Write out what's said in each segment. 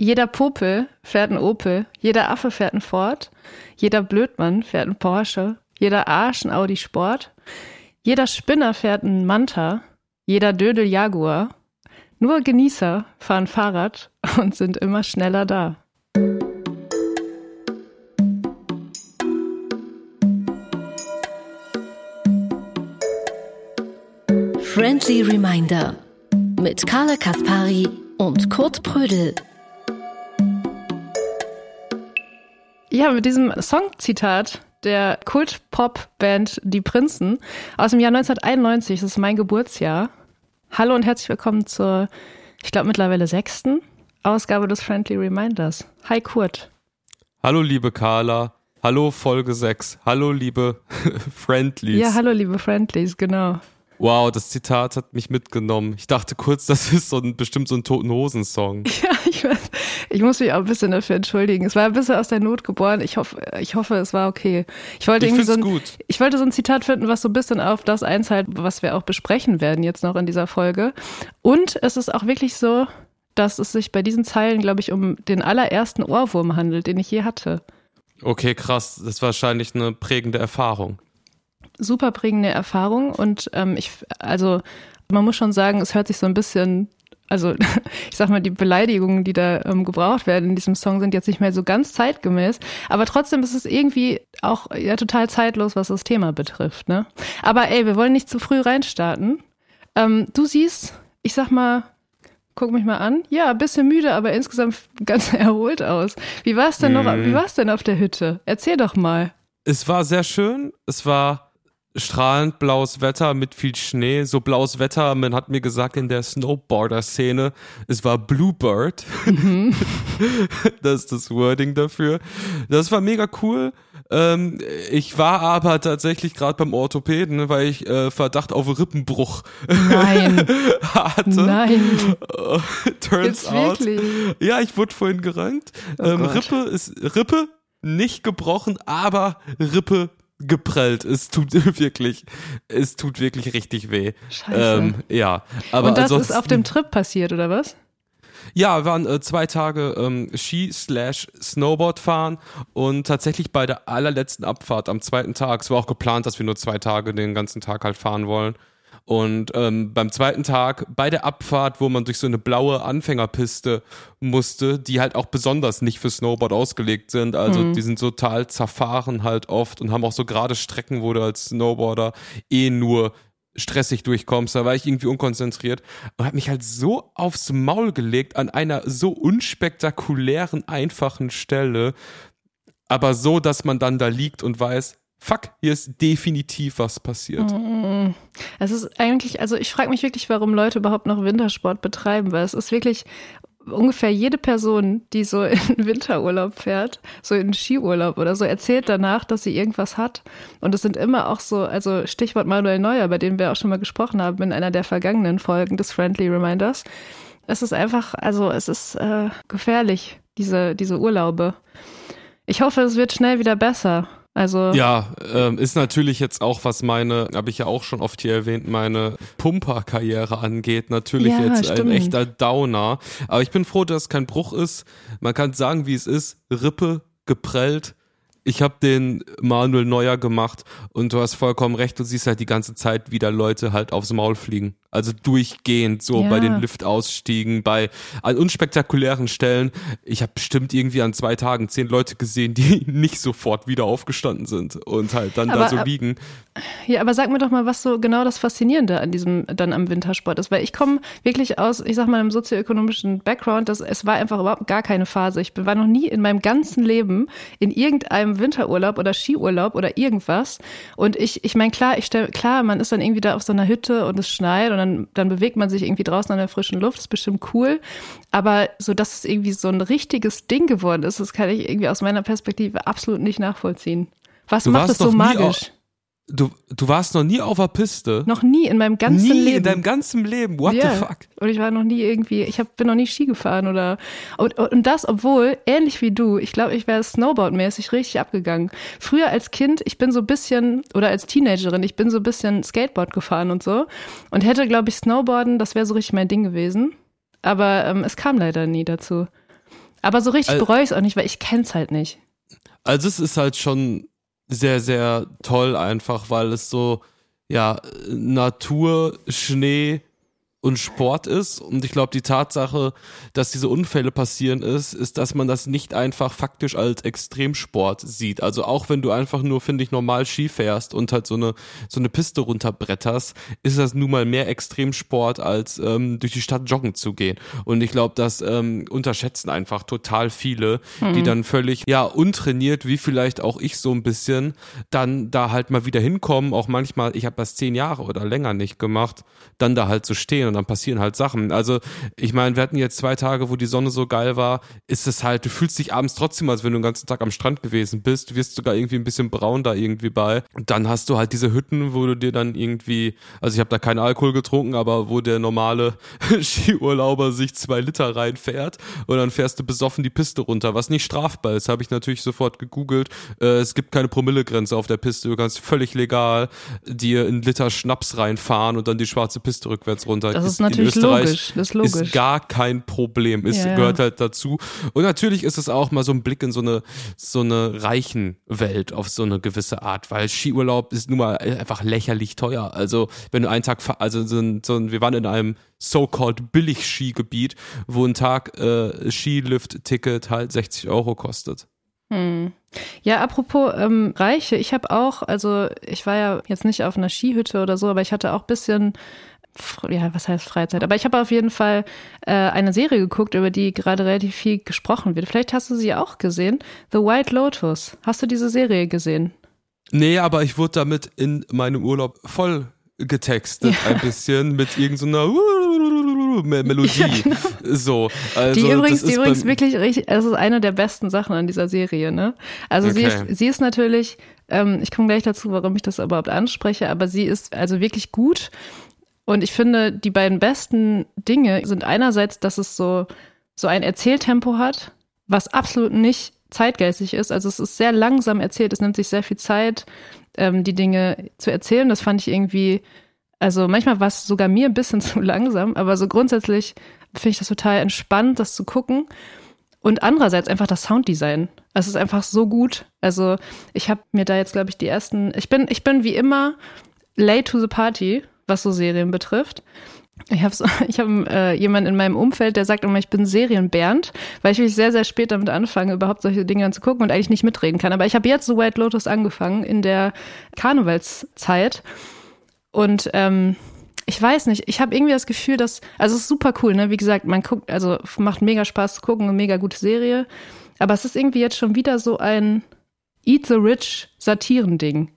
Jeder Popel fährt ein Opel, jeder Affe fährt ein Ford, jeder Blödmann fährt ein Porsche, jeder Arsch ein Audi Sport, jeder Spinner fährt ein Manta, jeder Dödel Jaguar. Nur Genießer fahren Fahrrad und sind immer schneller da. Friendly Reminder mit Carla Kaspari und Kurt Prödel. Ja, mit diesem Songzitat der Kult-Pop-Band Die Prinzen aus dem Jahr 1991, das ist mein Geburtsjahr. Hallo und herzlich willkommen zur, ich glaube mittlerweile sechsten Ausgabe des Friendly Reminders. Hi Kurt. Hallo liebe Carla. Hallo Folge 6. Hallo liebe Friendlies. Ja, hallo liebe Friendlies, genau. Wow, das Zitat hat mich mitgenommen. Ich dachte kurz, das ist so ein, bestimmt so ein Toten Hosen-Song. Ja, ich weiß. Ich muss mich auch ein bisschen dafür entschuldigen. Es war ein bisschen aus der Not geboren. Ich hoffe, ich hoffe, es war okay. Ich wollte ich irgendwie so ein, gut. ich wollte so ein Zitat finden, was so ein bisschen auf das einzahlt, was wir auch besprechen werden jetzt noch in dieser Folge. Und es ist auch wirklich so, dass es sich bei diesen Zeilen, glaube ich, um den allerersten Ohrwurm handelt, den ich je hatte. Okay, krass. Das ist wahrscheinlich eine prägende Erfahrung super prägende Erfahrung und ähm, ich, also man muss schon sagen, es hört sich so ein bisschen, also ich sag mal, die Beleidigungen, die da ähm, gebraucht werden in diesem Song, sind jetzt nicht mehr so ganz zeitgemäß, aber trotzdem ist es irgendwie auch ja total zeitlos, was das Thema betrifft. Ne? Aber ey, wir wollen nicht zu früh reinstarten. Ähm, du siehst, ich sag mal, guck mich mal an. Ja, ein bisschen müde, aber insgesamt ganz erholt aus. Wie war es denn noch, wie war es denn auf der Hütte? Erzähl doch mal. Es war sehr schön. Es war strahlend blaues Wetter mit viel Schnee. So blaues Wetter, man hat mir gesagt in der Snowboarder-Szene, es war Bluebird. Mhm. das ist das Wording dafür. Das war mega cool. Ähm, ich war aber tatsächlich gerade beim Orthopäden, weil ich äh, Verdacht auf Rippenbruch Nein. hatte. Nein. Turns Jetzt out. wirklich? Ja, ich wurde vorhin gerankt. Oh ähm. Rippe ist Rippe nicht gebrochen, aber Rippe geprellt. Es tut wirklich, es tut wirklich richtig weh. Scheiße. Ähm, ja, aber Und das ist auf dem Trip passiert, oder was? ja, wir waren äh, zwei Tage ähm, Ski slash Snowboard fahren und tatsächlich bei der allerletzten Abfahrt am zweiten Tag, es war auch geplant, dass wir nur zwei Tage den ganzen Tag halt fahren wollen. Und ähm, beim zweiten Tag bei der Abfahrt, wo man durch so eine blaue Anfängerpiste musste, die halt auch besonders nicht für Snowboard ausgelegt sind. Also die sind total zerfahren halt oft und haben auch so gerade Strecken, wo du als Snowboarder eh nur stressig durchkommst, da war ich irgendwie unkonzentriert und habe mich halt so aufs Maul gelegt an einer so unspektakulären, einfachen Stelle, aber so, dass man dann da liegt und weiß, fuck, hier ist definitiv was passiert. Es ist eigentlich, also ich frage mich wirklich, warum Leute überhaupt noch Wintersport betreiben, weil es ist wirklich ungefähr jede Person, die so in Winterurlaub fährt, so in Skiurlaub oder so, erzählt danach, dass sie irgendwas hat. Und es sind immer auch so, also Stichwort Manuel Neuer, bei dem wir auch schon mal gesprochen haben in einer der vergangenen Folgen des Friendly Reminders. Es ist einfach, also es ist äh, gefährlich, diese, diese Urlaube. Ich hoffe, es wird schnell wieder besser. Also Ja, ähm, ist natürlich jetzt auch, was meine, habe ich ja auch schon oft hier erwähnt, meine Pumper-Karriere angeht, natürlich Ja, jetzt stimmt. ein echter Downer. Aber ich bin froh, dass es kein Bruch ist. Man kann sagen, wie es ist. Rippe, geprellt. Ich habe den Manuel Neuer gemacht und du hast vollkommen recht, du siehst halt die ganze Zeit wieder Leute halt aufs Maul fliegen. Also durchgehend, so Ja. bei den Liftausstiegen, bei an unspektakulären Stellen. Ich habe bestimmt irgendwie an zwei Tagen zehn Leute gesehen, die nicht sofort wieder aufgestanden sind und halt dann Aber, da so äh, liegen. Ja, aber sag mir doch mal, was so genau das Faszinierende an diesem dann am Wintersport ist, weil ich komme wirklich aus, ich sag mal, einem sozioökonomischen Background, dass es war einfach überhaupt gar keine Phase. Ich war noch nie in meinem ganzen Leben in irgendeinem Winterurlaub oder Skiurlaub oder irgendwas. Und ich, ich meine, klar, ich stell, klar, man ist dann irgendwie da auf so einer Hütte und es schneit und dann, dann bewegt man sich irgendwie draußen an der frischen Luft, ist bestimmt cool. Aber so, dass es irgendwie so ein richtiges Ding geworden ist, das kann ich irgendwie aus meiner Perspektive absolut nicht nachvollziehen. Was Du macht das so magisch? Du, du warst noch nie auf der Piste. Noch nie in meinem ganzen nie Leben. in deinem ganzen Leben. What Ja. the fuck? Und ich war noch nie irgendwie, ich hab, bin noch nie Ski gefahren oder und, und das, obwohl, ähnlich wie du, ich glaube, ich wäre Snowboardmäßig richtig abgegangen. Früher als Kind, ich bin so ein bisschen, oder als Teenagerin, ich bin so ein bisschen Skateboard gefahren und so und hätte, glaube ich, Snowboarden, das wäre so richtig mein Ding gewesen. Aber ähm, es kam leider nie dazu. Aber so richtig bereue ich es auch nicht, weil ich kenne es halt nicht. Also es ist halt schon sehr, sehr toll einfach, weil es so, ja, Natur, Schnee, und Sport ist. Und ich glaube, die Tatsache, dass diese Unfälle passieren ist, ist, dass man das nicht einfach faktisch als Extremsport sieht. Also auch wenn du einfach nur, finde ich, normal Ski fährst und halt so eine, so eine Piste runterbretterst, ist das nun mal mehr Extremsport, als ähm, durch die Stadt joggen zu gehen. Und ich glaube, das ähm, unterschätzen einfach total viele, mhm. die dann völlig, ja, untrainiert, wie vielleicht auch ich so ein bisschen, dann da halt mal wieder hinkommen. Auch manchmal, ich habe das zehn Jahre oder länger nicht gemacht, dann da halt zu so stehen und dann passieren halt Sachen. Also ich meine, wir hatten jetzt zwei Tage, wo die Sonne so geil war, ist es halt, du fühlst dich abends trotzdem, als wenn du den ganzen Tag am Strand gewesen bist, du wirst sogar irgendwie ein bisschen braun da irgendwie bei. Und dann hast du halt diese Hütten, wo du dir dann irgendwie, also ich habe da keinen Alkohol getrunken, aber wo der normale Skiurlauber sich zwei Liter reinfährt und dann fährst du besoffen die Piste runter, was nicht strafbar ist, habe ich natürlich sofort gegoogelt. Äh, es gibt keine Promillegrenze auf der Piste, du kannst völlig legal dir einen Liter Schnaps reinfahren und dann die schwarze Piste rückwärts runter das ist natürlich logisch. Das ist logisch. Ist gar kein Problem. Es ja, gehört halt dazu. Und natürlich ist es auch mal so ein Blick in so eine, so eine reichen Welt auf so eine gewisse Art, weil Skiurlaub ist nun mal einfach lächerlich teuer. Also, wenn du einen Tag, also so ein, so ein, wir waren in einem so-called Billig-Skigebiet, wo ein Tag äh, Skilift-Ticket halt 60 Euro kostet. Hm. Ja, apropos ähm, Reiche, ich habe auch, also ich war ja jetzt nicht auf einer Skihütte oder so, aber ich hatte auch bisschen ja, was heißt Freizeit? Aber ich habe auf jeden Fall äh, eine Serie geguckt, über die gerade relativ viel gesprochen wird. Vielleicht hast du sie auch gesehen. The White Lotus. Hast du diese Serie gesehen? Nee, aber ich wurde damit in meinem Urlaub voll getextet, ja. ein bisschen mit irgendeiner so Melodie. Ja, genau. So, also die übrigens, die übrigens wirklich richtig, es ist eine der besten Sachen an dieser Serie, ne? Also okay. sie ist, sie ist natürlich, ähm, ich komme gleich dazu, warum ich das überhaupt anspreche, aber sie ist also wirklich gut und ich finde, die beiden besten Dinge sind einerseits, dass es so, so ein Erzähltempo hat, was absolut nicht zeitgeistig ist. Also es ist sehr langsam erzählt, es nimmt sich sehr viel Zeit, ähm, die Dinge zu erzählen. Das fand ich irgendwie, also manchmal war es sogar mir ein bisschen zu langsam, aber so grundsätzlich finde ich das total entspannt, das zu gucken. Und andererseits einfach das Sounddesign. Es ist einfach so gut. Also ich habe mir da jetzt, glaube ich, die ersten, ich bin, ich bin wie immer late to the party was so Serien betrifft. Ich habe ich hab, äh, jemanden in meinem Umfeld, der sagt immer, ich bin Serienbernd, weil ich wirklich sehr, sehr spät damit anfange, überhaupt solche Dinge anzugucken und eigentlich nicht mitreden kann. Aber ich habe jetzt so White Lotus angefangen in der Karnevalszeit. Und ähm, ich weiß nicht, ich habe irgendwie das Gefühl, dass, also es ist super cool, ne? Wie gesagt, man guckt, also macht mega Spaß zu gucken, eine mega gute Serie. Aber es ist irgendwie jetzt schon wieder so ein Eat the Rich Satirending.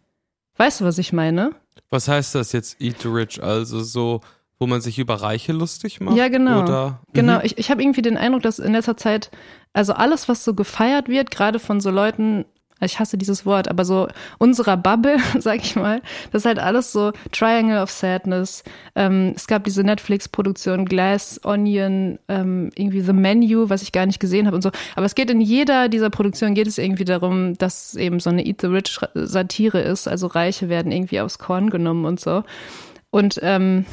Weißt du, was ich meine? Was heißt das jetzt, Eat Rich? Also so, wo man sich über Reiche lustig macht? Ja, genau. Oder? Genau, mhm. ich, ich habe irgendwie den Eindruck, dass in letzter Zeit, also alles, was so gefeiert wird, gerade von so Leuten, ich hasse dieses Wort, aber so unserer Bubble, sag ich mal, das ist halt alles so Triangle of Sadness. Ähm, es gab diese Netflix-Produktion Glass Onion, ähm, irgendwie The Menu, was ich gar nicht gesehen habe und so. Aber es geht in jeder dieser Produktionen geht es irgendwie darum, dass eben so eine Eat the Rich Satire ist. Also Reiche werden irgendwie aufs Korn genommen und so. Und ähm,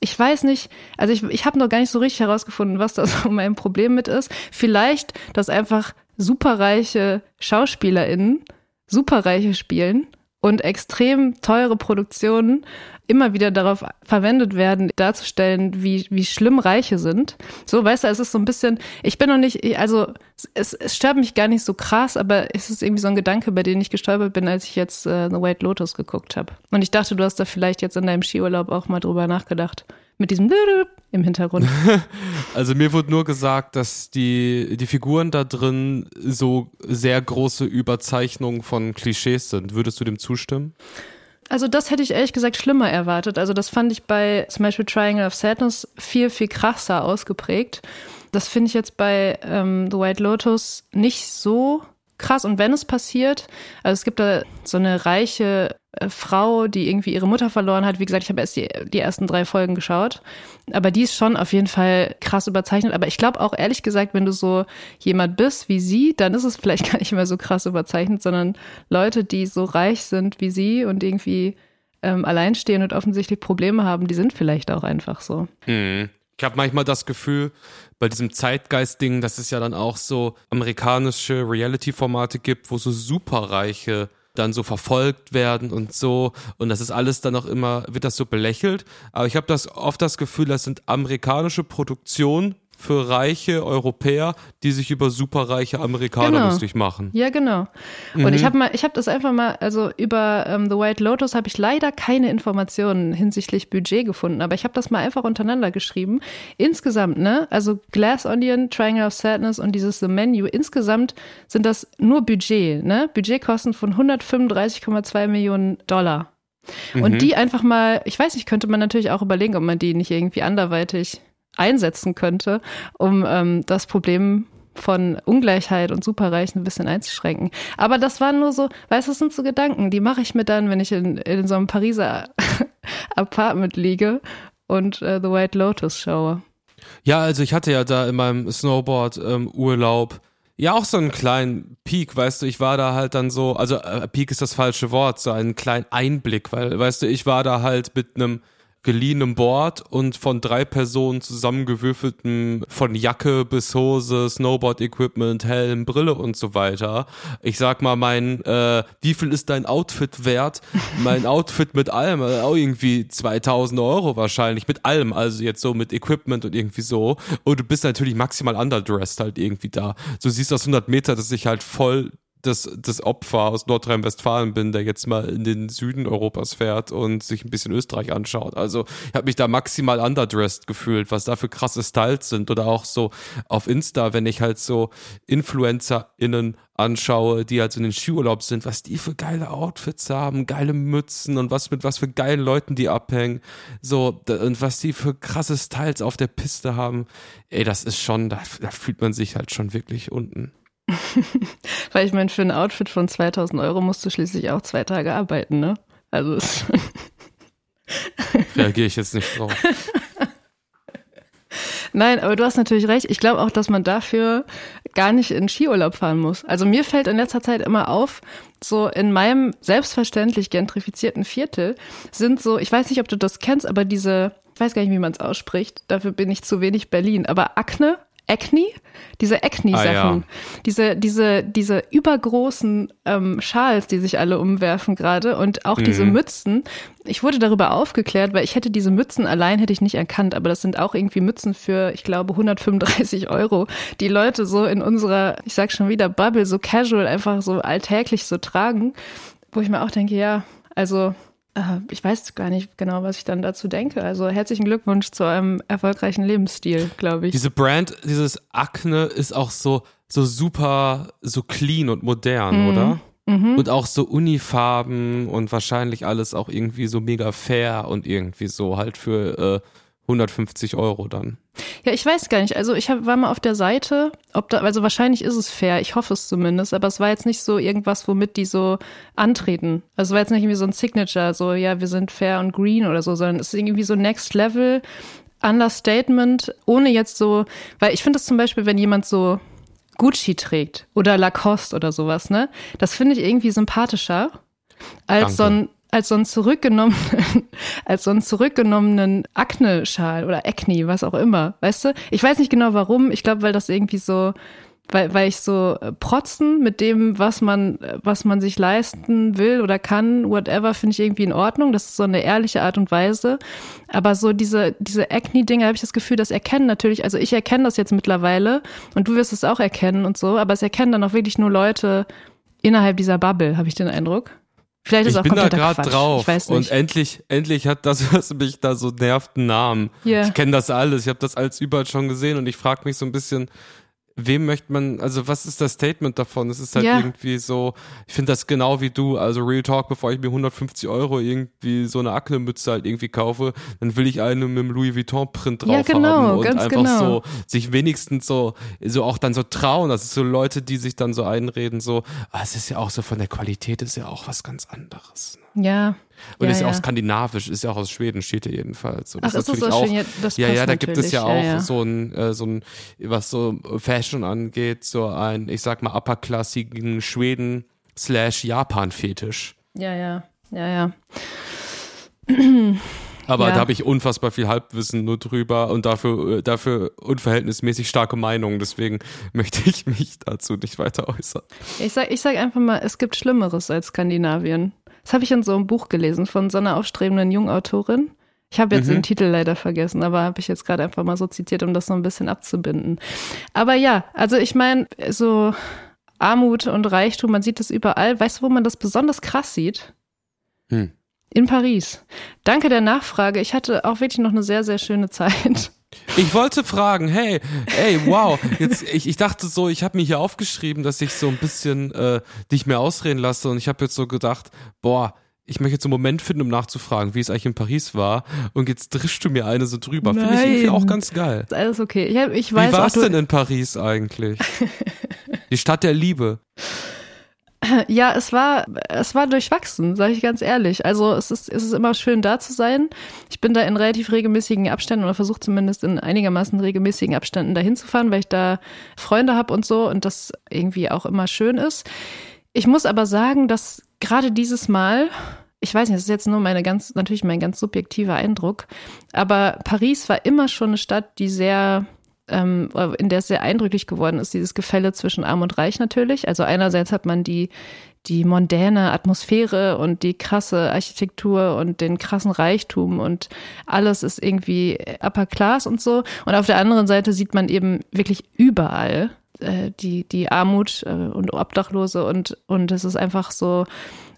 ich weiß nicht, also ich, ich habe noch gar nicht so richtig herausgefunden, was da so mein Problem mit ist. Vielleicht, dass einfach superreiche SchauspielerInnen superreiche spielen und extrem teure Produktionen immer wieder darauf verwendet werden, darzustellen, wie, wie schlimm Reiche sind. So, weißt du, es ist so ein bisschen, ich bin noch nicht, also es, es stört mich gar nicht so krass, aber es ist irgendwie so ein Gedanke, bei dem ich gestolpert bin, als ich jetzt äh, The White Lotus geguckt habe. Und ich dachte, du hast da vielleicht jetzt in deinem Skiurlaub auch mal drüber nachgedacht mit diesem im Hintergrund. Also mir wurde nur gesagt, dass die, die Figuren da drin so sehr große Überzeichnungen von Klischees sind. Würdest du dem zustimmen? Also das hätte ich ehrlich gesagt schlimmer erwartet. Also das fand ich bei zum Beispiel Triangle of Sadness viel, viel krasser ausgeprägt. Das finde ich jetzt bei ähm, The White Lotus nicht so krass. Und wenn es passiert, also es gibt da so eine reiche Frau, die irgendwie ihre Mutter verloren hat. Wie gesagt, ich habe erst die, die ersten drei Folgen geschaut. Aber die ist schon auf jeden Fall krass überzeichnet. Aber ich glaube auch ehrlich gesagt, wenn du so jemand bist wie sie, dann ist es vielleicht gar nicht mehr so krass überzeichnet, sondern Leute, die so reich sind wie sie und irgendwie ähm, alleinstehen und offensichtlich Probleme haben, die sind vielleicht auch einfach so. Mhm. Ich habe manchmal das Gefühl, bei diesem Zeitgeist-Ding, dass es ja dann auch so amerikanische Reality-Formate gibt, wo so superreiche dann so verfolgt werden und so. Und das ist alles dann auch immer wird das so belächelt. Aber ich habe das oft das Gefühl das sind amerikanische Produktionen für reiche Europäer, die sich über superreiche Amerikaner Genau. lustig machen. Ja, genau. Und ich habe mal, ich habe das einfach mal, also über ähm, The White Lotus habe ich leider keine Informationen hinsichtlich Budget gefunden, aber ich habe das mal einfach untereinander geschrieben. Insgesamt, ne, also Glass Onion, Triangle of Sadness und dieses The Menu, insgesamt sind das nur Budget, ne, Budgetkosten von 135,2 Millionen Dollar. Und die einfach mal, ich weiß nicht, könnte man natürlich auch überlegen, ob man die nicht irgendwie anderweitig einsetzen könnte, um ähm, das Problem von Ungleichheit und Superreichen ein bisschen einzuschränken. Aber das waren nur so, weißt du, das sind so Gedanken, die mache ich mir dann, wenn ich in, in so einem Pariser Apartment liege und äh, The White Lotus schaue. Ja, also ich hatte ja da in meinem Snowboard-Urlaub ja auch so einen kleinen Peak, weißt du, ich war da halt dann so, also äh, Peak ist das falsche Wort, so einen kleinen Einblick, weil, weißt du, ich war da halt mit einem geliehenem Board und von drei Personen zusammengewürfeltem von Jacke bis Hose, Snowboard-Equipment, Helm, Brille und so weiter. Ich sag mal, mein, äh, wie viel ist dein Outfit wert? Mein Outfit mit allem, äh, auch irgendwie 2000 Euro wahrscheinlich, mit allem, also jetzt so mit Equipment und irgendwie so. Und du bist natürlich maximal underdressed halt irgendwie da. So siehst du aus 100 Meter, dass ich halt voll das, das Opfer aus Nordrhein-Westfalen bin, der jetzt mal in den Süden Europas fährt und sich ein bisschen Österreich anschaut. Also ich habe mich da maximal underdressed gefühlt, was da für krasse Styles sind. Oder auch so auf Insta, wenn ich halt so InfluencerInnen anschaue, die halt so in den Skiurlaub sind, was die für geile Outfits haben, geile Mützen und was mit was für geilen Leuten die abhängen. So, und was die für krasse Styles auf der Piste haben. Ey, das ist schon, da, da fühlt man sich halt schon wirklich unten. Weil ich meine, für ein Outfit von 2000 Euro musst du schließlich auch zwei Tage arbeiten, ne? Also es- Reagiere ich jetzt nicht drauf. Nein, aber du hast natürlich recht. Ich glaube auch, dass man dafür gar nicht in Skiurlaub fahren muss. Also mir fällt in letzter Zeit immer auf, so in meinem selbstverständlich gentrifizierten Viertel sind so, ich weiß nicht, ob du das kennst, aber diese, ich weiß gar nicht, wie man es ausspricht, dafür bin ich zu wenig Berlin, aber Akne, Acne, diese Acne-Sachen, Ah, ja. diese, diese, diese übergroßen ähm, Schals, die sich alle umwerfen gerade und auch diese Mützen. Ich wurde darüber aufgeklärt, weil ich hätte diese Mützen allein hätte ich nicht erkannt, aber das sind auch irgendwie Mützen für, ich glaube, 135 Euro, die Leute so in unserer, ich sag schon wieder, Bubble so casual einfach so alltäglich so tragen, wo ich mir auch denke, ja, also ich weiß gar nicht genau, was ich dann dazu denke. Also herzlichen Glückwunsch zu einem erfolgreichen Lebensstil, glaube ich. Diese Brand, dieses Akne ist auch so, so super, so clean und modern, oder? Und auch so Unifarben und wahrscheinlich alles auch irgendwie so mega fair und irgendwie so halt für äh, 150 Euro dann. Ja, ich weiß gar nicht. Also ich hab, war mal auf der Seite, ob da, also wahrscheinlich ist es fair, ich hoffe es zumindest, aber es war jetzt nicht so irgendwas, womit die so antreten. Also es war jetzt nicht irgendwie so ein Signature, so ja, wir sind fair und green oder so, sondern es ist irgendwie so Next Level Understatement, ohne jetzt so, weil ich finde es zum Beispiel, wenn jemand so Gucci trägt oder Lacoste oder sowas, ne? Das finde ich irgendwie sympathischer als Danke. so ein als so einen zurückgenommenen, als so einen zurückgenommenen Akne-Schal oder Acne, was auch immer, weißt du? Ich weiß nicht genau warum. Ich glaube, weil das irgendwie so, weil, weil ich so äh, protzen mit dem, was man, äh, was man sich leisten will oder kann, whatever, finde ich irgendwie in Ordnung. Das ist so eine ehrliche Art und Weise. Aber so diese, diese Acne-Dinge habe ich das Gefühl, das erkennen natürlich, also ich erkenne das jetzt mittlerweile und du wirst es auch erkennen und so, aber es erkennen dann auch wirklich nur Leute innerhalb dieser Bubble, habe ich den Eindruck. Vielleicht ist Ich auch bin da gerade drauf und endlich, endlich hat das, was mich da so nervt, einen Namen. Ja. Ich kenne das alles, ich habe das alles überall schon gesehen und ich frage mich so ein bisschen, wem möchte man, also was ist das Statement davon? Es ist halt Ja. irgendwie so, ich finde das genau wie du, also Real Talk, bevor ich mir 150 Euro irgendwie so eine Akne-Mütze halt irgendwie kaufe, dann will ich eine mit dem Louis Vuitton-Print drauf Ja, genau, haben und ganz einfach genau. so sich wenigstens so, so auch dann so trauen. Ist so Leute, die sich dann so einreden, so, ah, es ist ja auch so von der Qualität ist ja auch was ganz anderes. ne? Ja. Und ja, ist ja auch skandinavisch, ist ja auch aus Schweden, steht hier jedenfalls. So, Ach, ist das aus auch, Schweden? Ja, das ja, ja, da gibt es ja auch ja, so ein, äh, so ein, was so Fashion angeht, so ein, ich sag mal, upperklassigen Schweden slash Japan-Fetisch. Ja, ja, ja, ja. Aber da habe ich unfassbar viel Halbwissen nur drüber und dafür, äh, dafür unverhältnismäßig starke Meinungen. Deswegen möchte ich mich dazu nicht weiter äußern. Ich sag, ich sag einfach mal, es gibt Schlimmeres als Skandinavien. Das habe ich in so einem Buch gelesen von so einer aufstrebenden Jungautorin. Ich habe jetzt Mhm. den Titel leider vergessen, aber habe ich jetzt gerade einfach mal so zitiert, um das so ein bisschen abzubinden. Aber ja, also ich meine, so Armut und Reichtum, man sieht das überall. Weißt du, wo man das besonders krass sieht? Hm. In Paris. Danke der Nachfrage. Ich hatte auch wirklich noch eine sehr, sehr schöne Zeit. Ich wollte fragen, hey, ey, wow, jetzt, ich, ich dachte so, ich habe mir hier aufgeschrieben, dass ich so ein bisschen äh, dich mehr ausreden lasse und ich habe jetzt so gedacht, boah, ich möchte jetzt einen Moment finden, um nachzufragen, wie es eigentlich in Paris war und jetzt drischst du mir eine so drüber. Finde ich irgendwie auch ganz geil. Ist alles okay. Ich, ich Wie weiß war auch, es denn in Paris eigentlich? Die Stadt der Liebe. Ja, es war, es war durchwachsen, sage ich ganz ehrlich. Also es ist, es ist immer schön da zu sein. Ich bin da in relativ regelmäßigen Abständen oder versuche zumindest in einigermaßen regelmäßigen Abständen dahin zu fahren, weil ich da Freunde habe und so und das irgendwie auch immer schön ist. Ich muss aber sagen, dass gerade dieses Mal, ich weiß nicht, das ist jetzt nur meine ganz, natürlich mein ganz subjektiver Eindruck, aber Paris war immer schon eine Stadt, die sehr ähm, in der es sehr eindrücklich geworden ist, dieses Gefälle zwischen Arm und Reich natürlich. Also einerseits hat man die, die mondäne Atmosphäre und die krasse Architektur und den krassen Reichtum und alles ist irgendwie upper class und so. Und auf der anderen Seite sieht man eben wirklich überall äh, die, die Armut äh, und Obdachlose und, und es ist einfach so,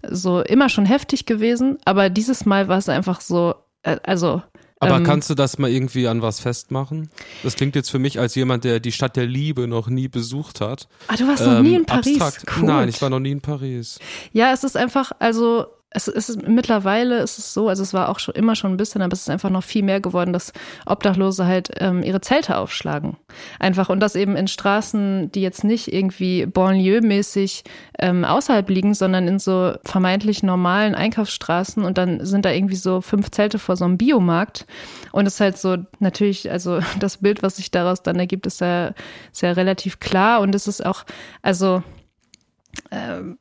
so immer schon heftig gewesen. Aber dieses Mal war es einfach so, äh, also Aber Ähm, kannst du das mal irgendwie an was festmachen? Das klingt jetzt für mich als jemand, der die Stadt der Liebe noch nie besucht hat. Ah, du warst noch nie in Paris. Ähm, Abstrakt. Cool. Nein, ich war noch nie in Paris. Ja, es ist einfach, also es, ist mittlerweile ist es so, also es war auch schon immer schon ein bisschen, aber es ist einfach noch viel mehr geworden, dass Obdachlose halt ähm, ihre Zelte aufschlagen. Einfach und das eben in Straßen, die jetzt nicht irgendwie Banlieue-mäßig ähm, außerhalb liegen, sondern in so vermeintlich normalen Einkaufsstraßen. Und dann sind da irgendwie so fünf Zelte vor so einem Biomarkt. Und es ist halt so natürlich, also das Bild, was sich daraus dann ergibt, ist ja, ist ja relativ klar. Und es ist auch, also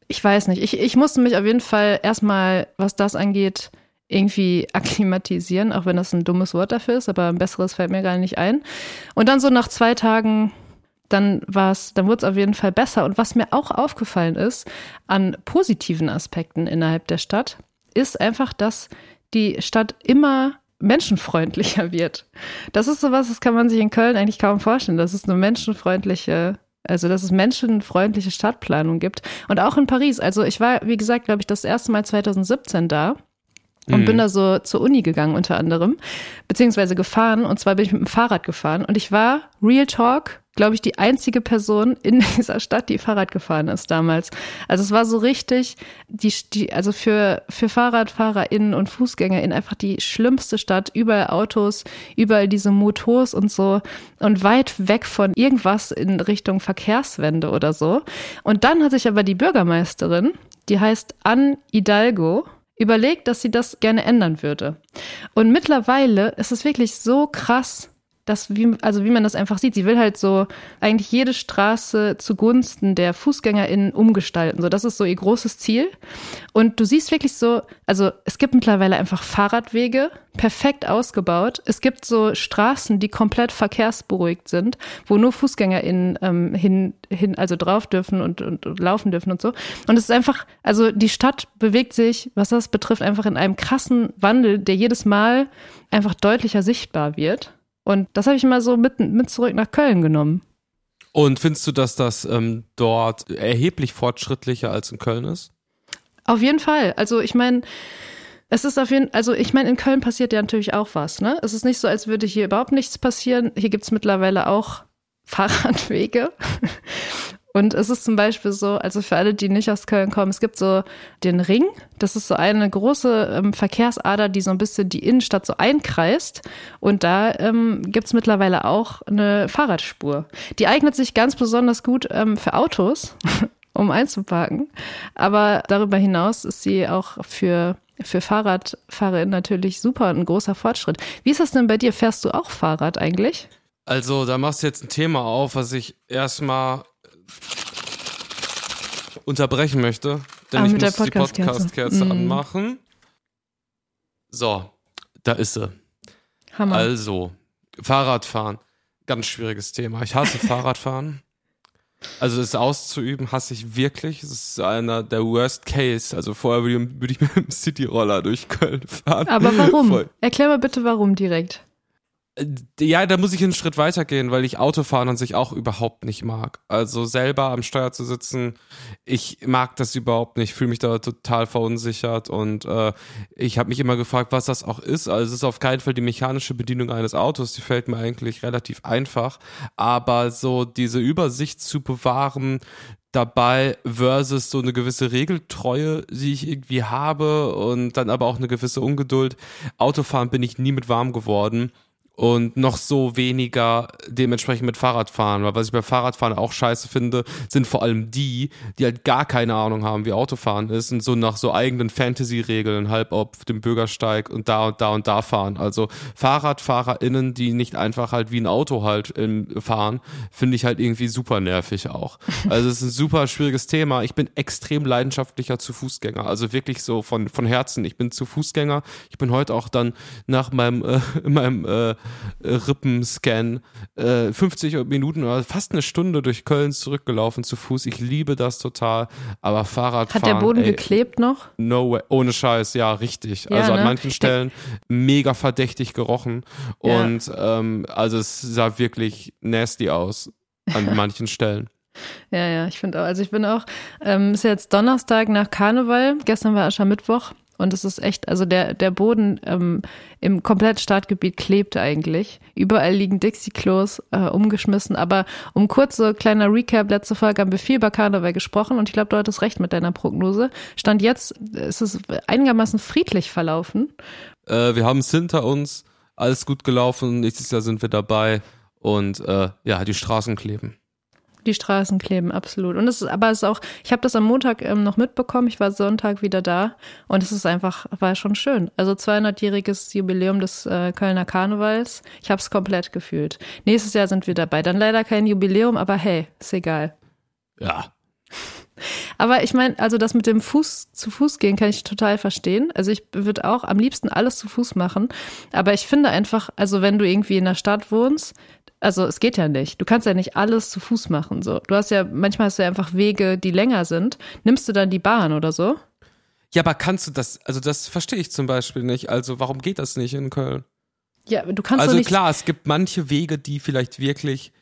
ich weiß nicht. Ich, ich musste mich auf jeden Fall erstmal, was das angeht, irgendwie akklimatisieren, auch wenn das ein dummes Wort dafür ist, aber ein besseres fällt mir gar nicht ein. Und dann so nach zwei Tagen, dann war es, dann wurde es auf jeden Fall besser. Und was mir auch aufgefallen ist an positiven Aspekten innerhalb der Stadt, ist einfach, dass die Stadt immer menschenfreundlicher wird. Das ist sowas, das kann man sich in Köln eigentlich kaum vorstellen. Das ist eine menschenfreundliche also, dass es menschenfreundliche Stadtplanung gibt. Und auch in Paris. Also, ich war, wie gesagt, glaube ich, das erste Mal 2017 da und Mhm. bin da so zur Uni gegangen unter anderem, beziehungsweise gefahren. Und zwar bin ich mit dem Fahrrad gefahren. Und ich war, Real Talk, glaube ich, die einzige Person in dieser Stadt, die Fahrrad gefahren ist damals. Also es war so richtig, die, die also für, für FahrradfahrerInnen und FußgängerInnen einfach die schlimmste Stadt. Überall Autos, überall diese Motos und so und weit weg von irgendwas in Richtung Verkehrswende oder so. Und dann hat sich aber die Bürgermeisterin, die heißt Anne Hidalgo, überlegt, dass sie das gerne ändern würde. Und mittlerweile ist es wirklich so krass, dass wie, also wie man das einfach sieht, sie will halt so eigentlich jede Straße zugunsten der FußgängerInnen umgestalten. So, das ist so ihr großes Ziel. Und du siehst wirklich so, also es gibt mittlerweile einfach Fahrradwege, perfekt ausgebaut. Es gibt so Straßen, die komplett verkehrsberuhigt sind, wo nur FußgängerInnen ähm, hin, hin, also drauf dürfen und, und, und laufen dürfen und so. Und es ist einfach, also die Stadt bewegt sich, was das betrifft, einfach in einem krassen Wandel, der jedes Mal einfach deutlicher sichtbar wird. Und das habe ich mal so mit, mit zurück nach Köln genommen. Und findest du, dass das ähm, dort erheblich fortschrittlicher als in Köln ist? Auf jeden Fall. Also ich meine, es ist auf jeden also ich meine, in Köln passiert ja natürlich auch was, ne? Es ist nicht so, als würde hier überhaupt nichts passieren. Hier gibt's mittlerweile auch Fahrradwege. Und es ist zum Beispiel so, also für alle, die nicht aus Köln kommen, es gibt so den Ring. Das ist so eine große ähm, Verkehrsader, die so ein bisschen die Innenstadt so einkreist. Und da ähm, gibt's mittlerweile auch eine Fahrradspur. Die eignet sich ganz besonders gut ähm, für Autos, um einzuparken. Aber darüber hinaus ist sie auch für, für FahrradfahrerInnen natürlich super und ein großer Fortschritt. Wie ist das denn bei dir? Fährst du auch Fahrrad eigentlich? Also, da machst du jetzt ein Thema auf, was ich erstmal unterbrechen möchte. Denn Ah, ich mit der muss die Podcast-Kerze. Mm. anmachen. So. Da ist sie. Hammer. Also, Fahrradfahren. Ganz schwieriges Thema. Ich hasse Fahrradfahren. Also es auszuüben hasse ich wirklich. Es ist einer der Worst Case. Also vorher würde ich, würde ich mit dem Cityroller durch Köln fahren. Aber warum? Voll. Erklär mal bitte, warum direkt. Äh, Ja, da muss ich einen Schritt weitergehen, weil ich Autofahren an sich auch überhaupt nicht mag. Also selber am Steuer zu sitzen, ich mag das überhaupt nicht, fühle mich da total verunsichert und äh, ich habe mich immer gefragt, was das auch ist. Also es ist auf keinen Fall die mechanische Bedienung eines Autos, die fällt mir eigentlich relativ einfach, aber so diese Übersicht zu bewahren, dabei versus so eine gewisse Regeltreue, die ich irgendwie habe und dann aber auch eine gewisse Ungeduld. Autofahren bin ich nie mit warm geworden und noch so weniger dementsprechend mit Fahrradfahren. Weil was ich bei Fahrradfahren auch scheiße finde, sind vor allem die, die halt gar keine Ahnung haben, wie Autofahren ist und so nach so eigenen Fantasy-Regeln halb auf dem Bürgersteig und da und da und da fahren. Also FahrradfahrerInnen, die nicht einfach halt wie ein Auto halt fahren, finde ich halt irgendwie super nervig auch. Also es ist ein super schwieriges Thema. Ich bin extrem leidenschaftlicher zu Fußgänger. Also wirklich so von, von Herzen. Ich bin zu Fußgänger. Ich bin heute auch dann nach meinem, äh, meinem äh, Rippenscan äh, 50 Minuten oder fast eine Stunde durch Köln zurückgelaufen zu Fuß. Ich liebe das total. Aber Fahrradfahren. Hat der Boden ey, geklebt noch? No way. Ohne Scheiß, ja, richtig. Ja, also an ne? manchen Stellen mega verdächtig gerochen. Ja. Und ähm, also es sah wirklich nasty aus an manchen Stellen. Ja, ja, ich finde auch. Also ich bin auch, ähm, ist jetzt Donnerstag nach Karneval, gestern war Aschermittwoch und es ist echt, also der, der Boden ähm, im kompletten Stadtgebiet klebt eigentlich. Überall liegen Dixie-Klos äh, umgeschmissen. Aber um kurz so kleiner Recap, letzte Folge haben wir viel über Karneval gesprochen und ich glaube, du hattest recht mit deiner Prognose. Stand jetzt ist es einigermaßen friedlich verlaufen. Äh, wir haben es hinter uns, alles gut gelaufen, nächstes Jahr sind wir dabei und äh, ja, die Straßen kleben. Die Straßen kleben, absolut. Und es ist, aber es ist auch, ich habe das am Montag ähm, noch mitbekommen, ich war Sonntag wieder da und es ist einfach, war schon schön. Also 200-jähriges Jubiläum des äh, Kölner Karnevals. Ich habe es komplett gefühlt. Nächstes Jahr sind wir dabei. Dann leider kein Jubiläum, aber hey, ist egal. Ja, Aber ich meine, also das mit dem Fuß zu Fuß gehen kann ich total verstehen. Also ich würde auch am liebsten alles zu Fuß machen. Aber ich finde einfach, also wenn du irgendwie in der Stadt wohnst, also es geht ja nicht. Du kannst ja nicht alles zu Fuß machen. So, du hast ja manchmal hast du ja einfach Wege, die länger sind. Nimmst du dann die Bahn oder so? Ja, aber kannst du das, also das verstehe ich zum Beispiel nicht. Also warum geht das nicht in Köln? Ja, du kannst Also nicht. klar, es gibt manche Wege, die vielleicht wirklich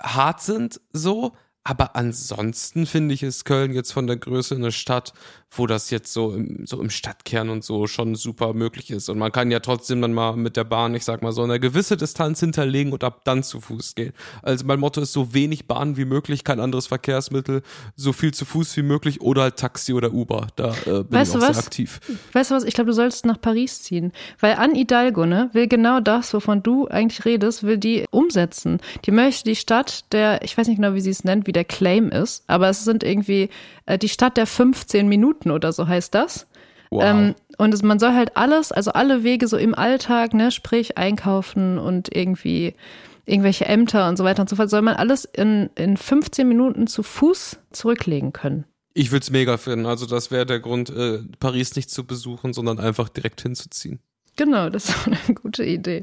hart sind, so. Aber ansonsten finde ich, ist Köln jetzt von der Größe eine Stadt, wo das jetzt so im, so im Stadtkern und so schon super möglich ist. Und man kann ja trotzdem dann mal mit der Bahn, ich sag mal so, eine gewisse Distanz hinterlegen und ab dann zu Fuß gehen. Also mein Motto ist so wenig Bahn wie möglich, kein anderes Verkehrsmittel, so viel zu Fuß wie möglich oder halt Taxi oder Uber. Da äh, bin Weißt ich auch was? sehr aktiv. Weißt du was? Ich glaube, du solltest nach Paris ziehen. Weil Anne Hidalgo, ne, will genau das, wovon du eigentlich redest, will die umsetzen. Die möchte die Stadt der, ich weiß nicht genau, wie sie es nennt, wie der Claim ist, aber es sind irgendwie äh, die Stadt der 15 Minuten oder so heißt das. Wow. Ähm, und es, man soll halt alles, also alle Wege so im Alltag, ne, sprich einkaufen und irgendwie irgendwelche Ämter und so weiter und so fort, soll man alles in, in 15 Minuten zu Fuß zurücklegen können. Ich würde es mega finden. Also das wäre der Grund, äh, Paris nicht zu besuchen, sondern einfach direkt hinzuziehen. Genau, das ist eine gute Idee.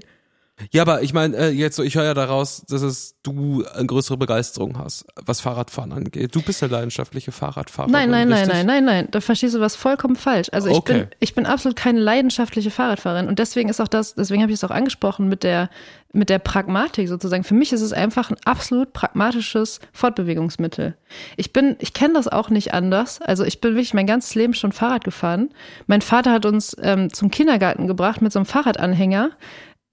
Ja, aber ich meine, äh, jetzt so, ich höre ja daraus, dass es du eine größere Begeisterung hast, was Fahrradfahren angeht. Du bist eine leidenschaftliche Fahrradfahrerin. Nein, nein, nein, richtig? nein, nein, nein. Da verstehst du was vollkommen falsch. Also ich Okay. bin, ich bin absolut keine leidenschaftliche Fahrradfahrerin und deswegen ist auch das, deswegen habe ich es auch angesprochen mit der, mit der Pragmatik sozusagen. Für mich ist es einfach ein absolut pragmatisches Fortbewegungsmittel. Ich bin, ich kenne das auch nicht anders. Also ich bin wirklich mein ganzes Leben schon Fahrrad gefahren. Mein Vater hat uns ähm, zum Kindergarten gebracht mit so einem Fahrradanhänger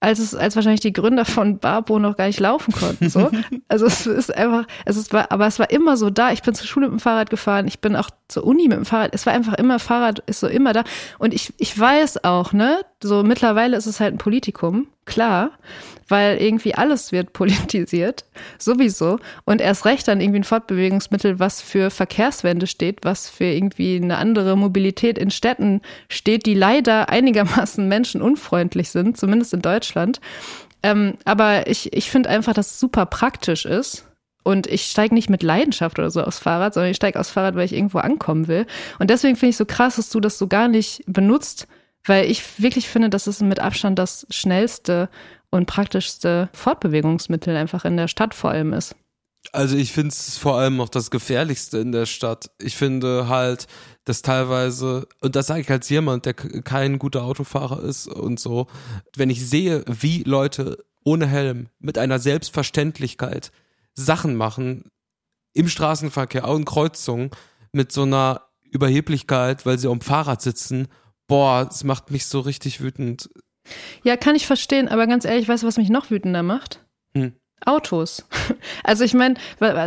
als es, als wahrscheinlich die Gründer von Barbo noch gar nicht laufen konnten, so. Also es ist einfach, es ist, aber es war immer so da. Ich bin zur Schule mit dem Fahrrad gefahren, ich bin auch zur Uni mit dem Fahrrad. Es war einfach immer Fahrrad, ist so immer da. Und ich, ich weiß auch, ne, so mittlerweile ist es halt ein Politikum, klar, weil irgendwie alles wird politisiert, sowieso. Und erst recht dann irgendwie ein Fortbewegungsmittel, was für Verkehrswende steht, was für irgendwie eine andere Mobilität in Städten steht, die leider einigermaßen menschenunfreundlich sind, zumindest in Deutschland. Ähm, aber ich, ich finde einfach, dass es super praktisch ist. Und ich steige nicht mit Leidenschaft oder so aufs Fahrrad, sondern ich steige aufs Fahrrad, weil ich irgendwo ankommen will. Und deswegen finde ich so krass, dass du das so gar nicht benutzt, Weil ich wirklich finde, dass es mit Abstand das schnellste und praktischste Fortbewegungsmittel einfach in der Stadt vor allem ist. Also ich finde es vor allem auch das Gefährlichste in der Stadt. Ich finde halt, dass teilweise, und das sage ich als jemand, der kein guter Autofahrer ist und so, wenn ich sehe, wie Leute ohne Helm mit einer Selbstverständlichkeit Sachen machen im Straßenverkehr, auch in Kreuzungen, mit so einer Überheblichkeit, weil sie am Fahrrad sitzen, boah, es macht mich so richtig wütend. Ja, kann ich verstehen, aber ganz ehrlich, weißt du, was mich noch wütender macht? Hm. Autos. Also ich meine,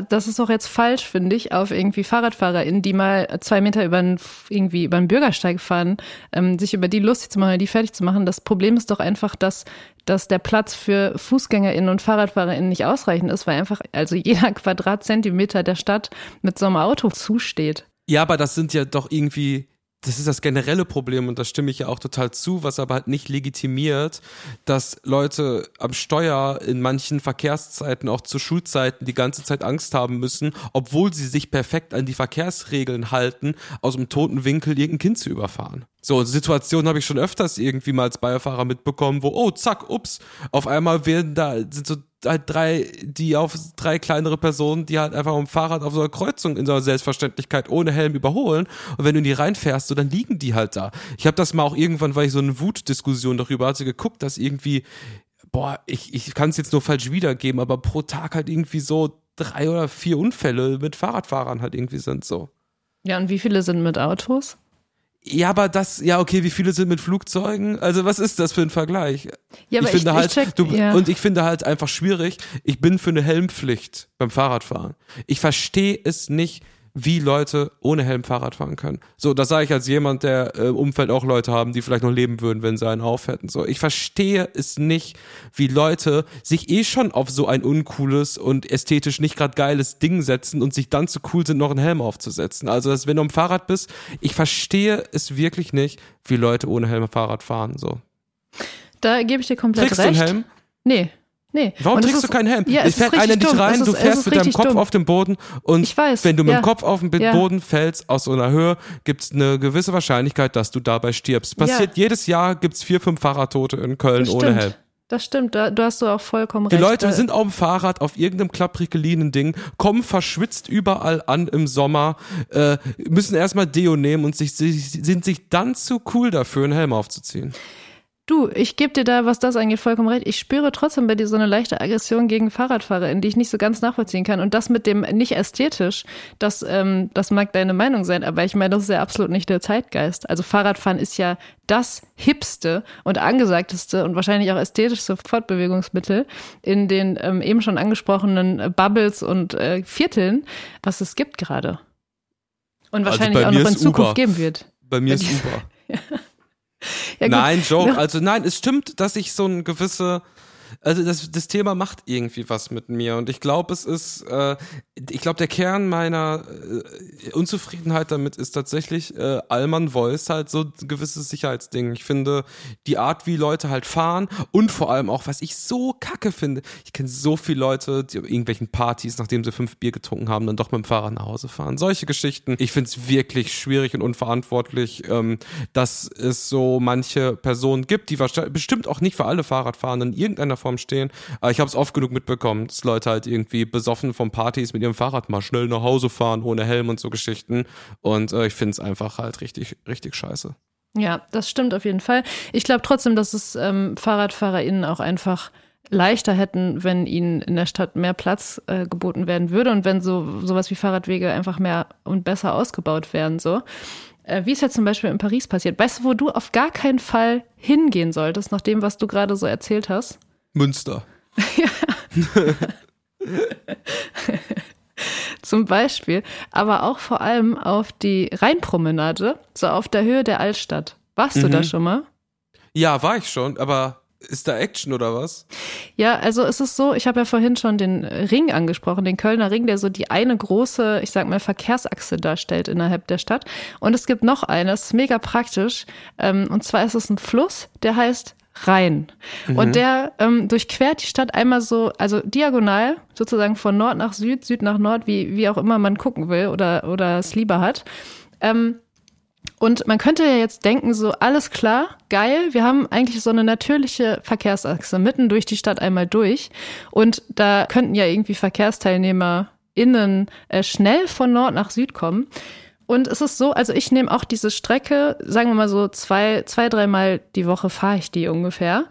das ist auch jetzt falsch, finde ich, auf irgendwie FahrradfahrerInnen, die mal zwei Meter über einen, irgendwie über einen Bürgersteig fahren, ähm, sich über die lustig zu machen, die fertig zu machen. Das Problem ist doch einfach, dass, dass der Platz für FußgängerInnen und FahrradfahrerInnen nicht ausreichend ist, weil einfach also jeder Quadratzentimeter der Stadt mit so einem Auto zusteht. Ja, aber das sind ja doch irgendwie das ist das generelle Problem und da stimme ich ja auch total zu, was aber halt nicht legitimiert, dass Leute am Steuer in manchen Verkehrszeiten, auch zu Schulzeiten, die ganze Zeit Angst haben müssen, obwohl sie sich perfekt an die Verkehrsregeln halten, aus dem toten Winkel irgendein Kind zu überfahren. So, Situationen habe ich schon öfters irgendwie mal als Beifahrer mitbekommen, wo, oh, zack, ups, auf einmal werden da, sind so halt drei, die auf drei kleinere Personen, die halt einfach am Fahrrad auf so einer Kreuzung in so einer Selbstverständlichkeit ohne Helm überholen. Und wenn du in die reinfährst, so, dann liegen die halt da. Ich habe das mal auch irgendwann, weil ich so eine Wutdiskussion darüber hatte, geguckt, dass irgendwie, boah, ich, ich kann es jetzt nur falsch wiedergeben, aber pro Tag halt irgendwie so drei oder vier Unfälle mit Fahrradfahrern halt irgendwie sind so. Ja, und wie viele sind mit Autos? Ja, aber das, ja, okay, wie viele sind mit Flugzeugen? Also, was ist das für ein Vergleich? Ja, aber ich finde ich, halt, ich check, du, ja. und ich finde halt einfach schwierig, ich bin für eine Helmpflicht beim Fahrradfahren. Ich verstehe es nicht, wie Leute ohne Helm Fahrrad fahren können. So, das sage ich als jemand, der äh, im Umfeld auch Leute haben, die vielleicht noch leben würden, wenn sie einen auf hätten. So, ich verstehe es nicht, wie Leute sich eh schon auf so ein uncooles und ästhetisch nicht gerade geiles Ding setzen und sich dann zu cool sind, noch einen Helm aufzusetzen. Also, dass, wenn du am Fahrrad bist, ich verstehe es wirklich nicht, wie Leute ohne Helm Fahrrad fahren. So. Da gebe ich dir komplett Trägst recht. Du einen Helm? Nee, Nee. Warum trägst du keinen Helm? Ja, es, fährt einer dich rein, ist, du fährst mit deinem Kopf dumm. auf den Boden und ich weiß, wenn du mit ja. dem Kopf auf den ja. Boden fällst aus so einer Höhe, gibt es eine gewisse Wahrscheinlichkeit, dass du dabei stirbst. Passiert ja. jedes Jahr, gibt es vier, fünf Fahrradtote in Köln das ohne stimmt. Helm. Das stimmt, da, du hast du auch vollkommen Die recht. Leute sind auf dem Fahrrad auf irgendeinem klapprigelinen Ding, kommen verschwitzt überall an im Sommer, äh, müssen erstmal Deo nehmen und sich, sind sich dann zu cool dafür, einen Helm aufzuziehen. Du, ich gebe dir da, was das angeht, vollkommen recht. Ich spüre trotzdem bei dir so eine leichte Aggression gegen Fahrradfahrer, in die ich nicht so ganz nachvollziehen kann. Und das mit dem nicht ästhetisch, das, ähm, das mag deine Meinung sein, aber ich meine, das ist ja absolut nicht der Zeitgeist. Also Fahrradfahren ist ja das hipste und angesagteste und wahrscheinlich auch ästhetischste Fortbewegungsmittel in den ähm, eben schon angesprochenen Bubbles und äh, Vierteln, was es gibt gerade. Und wahrscheinlich also auch noch in Zukunft Uber. geben wird. Bei mir ist Uber. ja. Ja, nein, Joke. Also nein, es stimmt, dass ich so ein gewisse also das, das Thema macht irgendwie was mit mir und ich glaube, es ist, äh, ich glaube, der Kern meiner äh, Unzufriedenheit damit ist tatsächlich äh, Allman Voice halt so ein gewisses Sicherheitsding. Ich finde die Art, wie Leute halt fahren und vor allem auch, was ich so kacke finde, ich kenne so viele Leute, die auf irgendwelchen Partys, nachdem sie fünf Bier getrunken haben, dann doch mit dem Fahrrad nach Hause fahren. Solche Geschichten. Ich finde es wirklich schwierig und unverantwortlich, ähm, dass es so manche Personen gibt, die bestimmt auch nicht für alle Fahrradfahrenden in irgendeiner Form stehen. Aber ich habe es oft genug mitbekommen, dass Leute halt irgendwie besoffen von Partys mit ihrem Fahrrad mal schnell nach Hause fahren, ohne Helm und so Geschichten. Und äh, ich finde es einfach halt richtig, richtig scheiße. Ja, das stimmt auf jeden Fall. Ich glaube trotzdem, dass es ähm, FahrradfahrerInnen auch einfach leichter hätten, wenn ihnen in der Stadt mehr Platz äh, geboten werden würde und wenn so sowas wie Fahrradwege einfach mehr und besser ausgebaut werden. So äh, wie es jetzt zum Beispiel in Paris passiert. Weißt du, wo du auf gar keinen Fall hingehen solltest, nach dem, was du gerade so erzählt hast? Münster. ja. Zum Beispiel, aber auch vor allem auf die Rheinpromenade, so auf der Höhe der Altstadt. Warst mhm. du da schon mal? Ja, war ich schon, aber ist da Action oder was? Ja, also es ist so, ich habe ja vorhin schon den Ring angesprochen, den Kölner Ring, der so die eine große, ich sag mal, Verkehrsachse darstellt innerhalb der Stadt. Und es gibt noch eines, mega praktisch. Ähm, und zwar ist es ein Fluss, der heißt Rhein. Mhm. Und der ähm, durchquert die Stadt einmal so, also diagonal, sozusagen von Nord nach Süd, Süd nach Nord, wie, wie auch immer man gucken will oder, oder es lieber hat. Ähm, Und man könnte ja jetzt denken, so alles klar, geil, wir haben eigentlich so eine natürliche Verkehrsachse mitten durch die Stadt einmal durch. Und da könnten ja irgendwie VerkehrsteilnehmerInnen äh, schnell von Nord nach Süd kommen. Und es ist so, also ich nehme auch diese Strecke, sagen wir mal so zwei, zwei, dreimal die Woche fahre ich die ungefähr.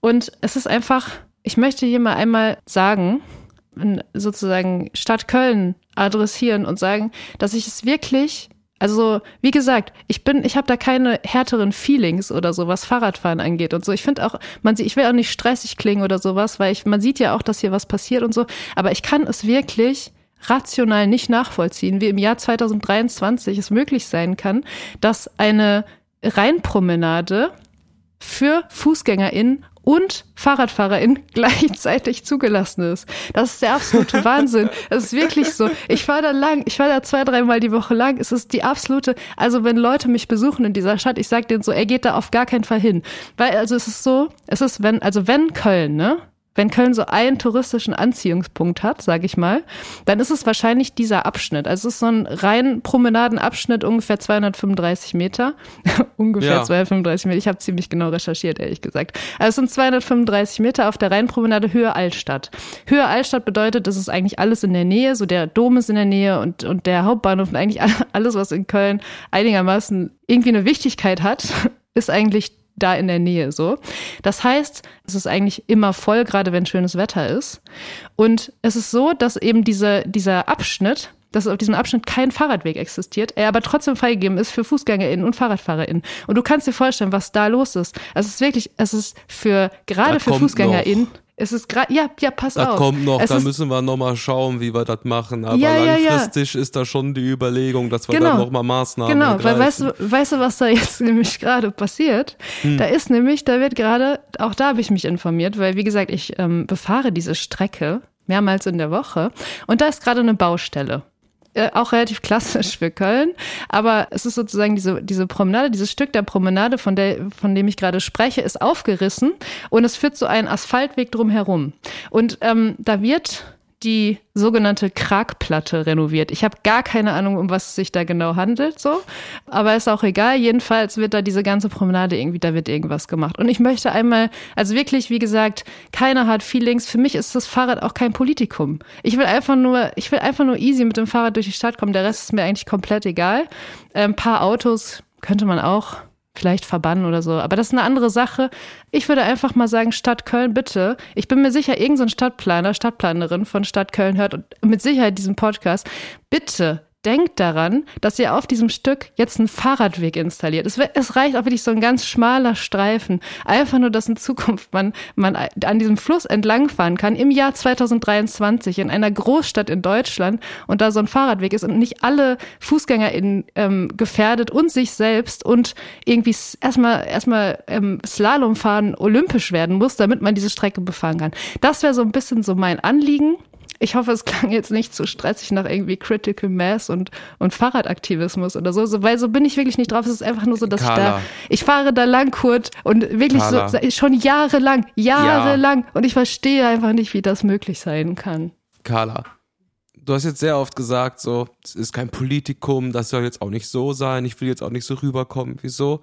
Und es ist einfach, ich möchte hier mal einmal sagen, sozusagen Stadt Köln adressieren und sagen, dass ich es wirklich also, wie gesagt, ich bin, ich habe da keine härteren Feelings oder so, was Fahrradfahren angeht und so. Ich finde auch, man sieht, ich will auch nicht stressig klingen oder sowas, weil ich, man sieht ja auch, dass hier was passiert und so. Aber ich kann es wirklich rational nicht nachvollziehen, wie im Jahr 2023 es möglich sein kann, dass eine Rheinpromenade für FußgängerInnen und FahrradfahrerInnen gleichzeitig zugelassen ist. Das ist der absolute Wahnsinn. Es ist wirklich so. Ich fahre da lang, ich fahre da zwei, dreimal die Woche lang. Es ist die absolute, also wenn Leute mich besuchen in dieser Stadt, ich sage denen so, er geht da auf gar keinen Fall hin. Weil, also es ist so, es ist, wenn, also wenn Köln, ne, wenn Köln so einen touristischen Anziehungspunkt hat, sage ich mal, dann ist es wahrscheinlich dieser Abschnitt. Also es ist so ein rein Promenadenabschnitt, ungefähr 235 Meter. ungefähr ja. 235 Meter. Ich habe ziemlich genau recherchiert, ehrlich gesagt. Also es sind 235 Meter auf der Rheinpromenade Höhe Altstadt. Höhe Altstadt bedeutet, das ist eigentlich alles in der Nähe, so der Dom ist in der Nähe und, und der Hauptbahnhof und eigentlich alles, was in Köln einigermaßen irgendwie eine Wichtigkeit hat, ist eigentlich da in der Nähe so. Das heißt, es ist eigentlich immer voll, gerade wenn schönes Wetter ist. Und es ist so, dass eben diese, dieser Abschnitt, dass auf diesem Abschnitt kein Fahrradweg existiert, er aber trotzdem freigegeben ist für FußgängerInnen und FahrradfahrerInnen. Und du kannst dir vorstellen, was da los ist. Es ist wirklich, es ist für, gerade da für FußgängerInnen, noch. Es ist gerade, ja, ja, pass da auf. Da kommt noch, es da müssen wir nochmal schauen, wie wir das machen. Aber ja, langfristig ja, ja. ist da schon die Überlegung, dass wir genau. da nochmal Maßnahmen Genau, ergreifen. weil weißt du, weißt du, was da jetzt nämlich gerade passiert? Hm. Da ist nämlich, da wird gerade, auch da habe ich mich informiert, weil wie gesagt, ich ähm, befahre diese Strecke mehrmals in der Woche und da ist gerade eine Baustelle. Äh, auch relativ klassisch für Köln. Aber es ist sozusagen diese, diese Promenade, dieses Stück der Promenade, von, der, von dem ich gerade spreche, ist aufgerissen und es führt so einen Asphaltweg drumherum. Und ähm, da wird die sogenannte Kragplatte renoviert. Ich habe gar keine Ahnung, um was es sich da genau handelt, so. Aber ist auch egal. Jedenfalls wird da diese ganze Promenade irgendwie, da wird irgendwas gemacht. Und ich möchte einmal, also wirklich, wie gesagt, keiner hat Feelings. Für mich ist das Fahrrad auch kein Politikum. Ich will einfach nur, ich will einfach nur easy mit dem Fahrrad durch die Stadt kommen. Der Rest ist mir eigentlich komplett egal. Ein paar Autos könnte man auch vielleicht verbannen oder so. Aber das ist eine andere Sache. Ich würde einfach mal sagen, Stadt Köln, bitte. Ich bin mir sicher, irgendein so Stadtplaner, Stadtplanerin von Stadt Köln hört und mit Sicherheit diesen Podcast. Bitte denkt daran, dass ihr auf diesem Stück jetzt einen Fahrradweg installiert. Es, es, reicht auch wirklich so ein ganz schmaler Streifen. Einfach nur, dass in Zukunft man, man an diesem Fluss entlangfahren kann im Jahr 2023 in einer Großstadt in Deutschland und da so ein Fahrradweg ist und nicht alle FußgängerInnen ähm, gefährdet und sich selbst und irgendwie erstmal erstmal ähm, Slalomfahren olympisch werden muss, damit man diese Strecke befahren kann. Das wäre so ein bisschen so mein Anliegen. Ich hoffe, es klang jetzt nicht zu stressig nach irgendwie Critical Mass und, und Fahrradaktivismus oder so, so, weil so bin ich wirklich nicht drauf. Es ist einfach nur so, dass Carla. ich da, ich fahre da lang, Kurt, und wirklich Carla. so, schon jahrelang, jahrelang. Ja. Und ich verstehe einfach nicht, wie das möglich sein kann. Carla, du hast jetzt sehr oft gesagt, so, es ist kein Politikum, das soll jetzt auch nicht so sein, ich will jetzt auch nicht so rüberkommen. Wieso?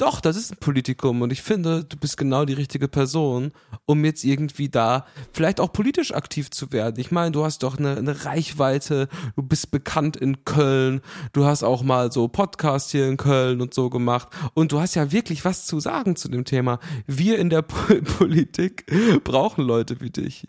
Doch, das ist ein Politikum und ich finde, du bist genau die richtige Person, um jetzt irgendwie da vielleicht auch politisch aktiv zu werden. Ich meine, du hast doch eine, eine Reichweite, du bist bekannt in Köln, du hast auch mal so Podcast hier in Köln und so gemacht und du hast ja wirklich was zu sagen zu dem Thema. Wir in der Politik brauchen Leute wie dich.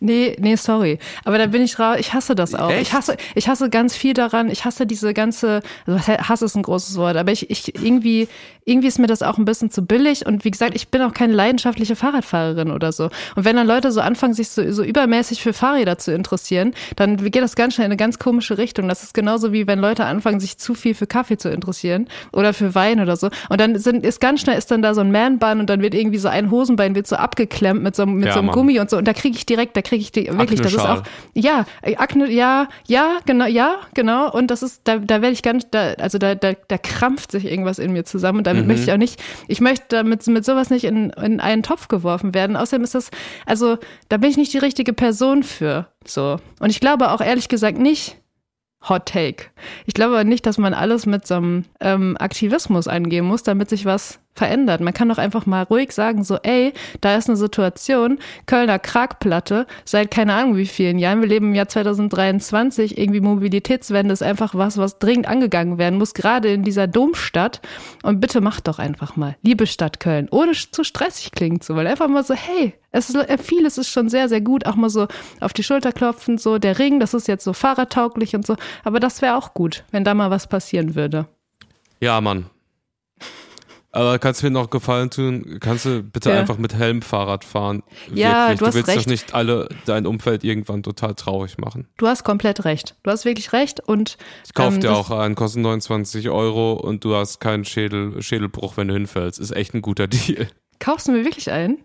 Nee, nee, sorry. Aber da bin ich raus. Ich hasse das auch. Echt? Ich hasse, ich hasse ganz viel daran. Ich hasse diese ganze, also Hass ist ein großes Wort, aber ich, ich irgendwie, irgendwie ist mir das auch ein bisschen zu billig. Und wie gesagt, ich bin auch keine leidenschaftliche Fahrradfahrerin oder so. Und wenn dann Leute so anfangen, sich so, so übermäßig für Fahrräder zu interessieren, dann geht das ganz schnell in eine ganz komische Richtung. Das ist genauso wie wenn Leute anfangen, sich zu viel für Kaffee zu interessieren oder für Wein oder so. Und dann sind, ist ganz schnell ist dann da so ein Man-Bun und dann wird irgendwie so ein Hosenbein wird so abgeklemmt mit so, mit ja, so einem Mann. Gummi und so. Und da kriege ich direkt, da kriege ich die, wirklich, das ist auch, ja, Akne, ja, ja, genau, ja, genau. Und das ist, da, da werde ich ganz, da, also da, da, da krampft sich irgendwas in mir zusammen. Und damit mhm. möchte ich auch nicht, ich möchte damit mit sowas nicht in, in einen Topf geworfen werden. Außerdem ist das, also da bin ich nicht die richtige Person für. So. Und ich glaube auch ehrlich gesagt nicht, Hot Take. Ich glaube nicht, dass man alles mit so einem ähm, Aktivismus angehen muss, damit sich was verändert. Man kann doch einfach mal ruhig sagen, so, ey, da ist eine Situation, Kölner Kragplatte, seit keine Ahnung wie vielen Jahren, wir leben im Jahr 2023, irgendwie Mobilitätswende ist einfach was, was dringend angegangen werden muss, gerade in dieser Domstadt. Und bitte macht doch einfach mal, liebe Stadt Köln, ohne zu stressig klingt so, weil einfach mal so, hey, es ist, äh, vieles ist schon sehr, sehr gut, auch mal so auf die Schulter klopfen, so der Ring, das ist jetzt so fahrradtauglich und so, aber das wäre auch gut, wenn da mal was passieren würde. Ja, Mann. Aber kannst du mir noch Gefallen tun? Kannst du bitte ja. einfach mit Helm Fahrrad fahren? Ja, wirklich. du, du willst recht. doch nicht alle dein Umfeld irgendwann total traurig machen. Du hast komplett recht. Du hast wirklich recht und ich kauf ähm, dir auch einen, kostet 29 Euro und du hast keinen Schädel, Schädelbruch, wenn du hinfällst. Ist echt ein guter Deal. Kaufst du mir wirklich einen?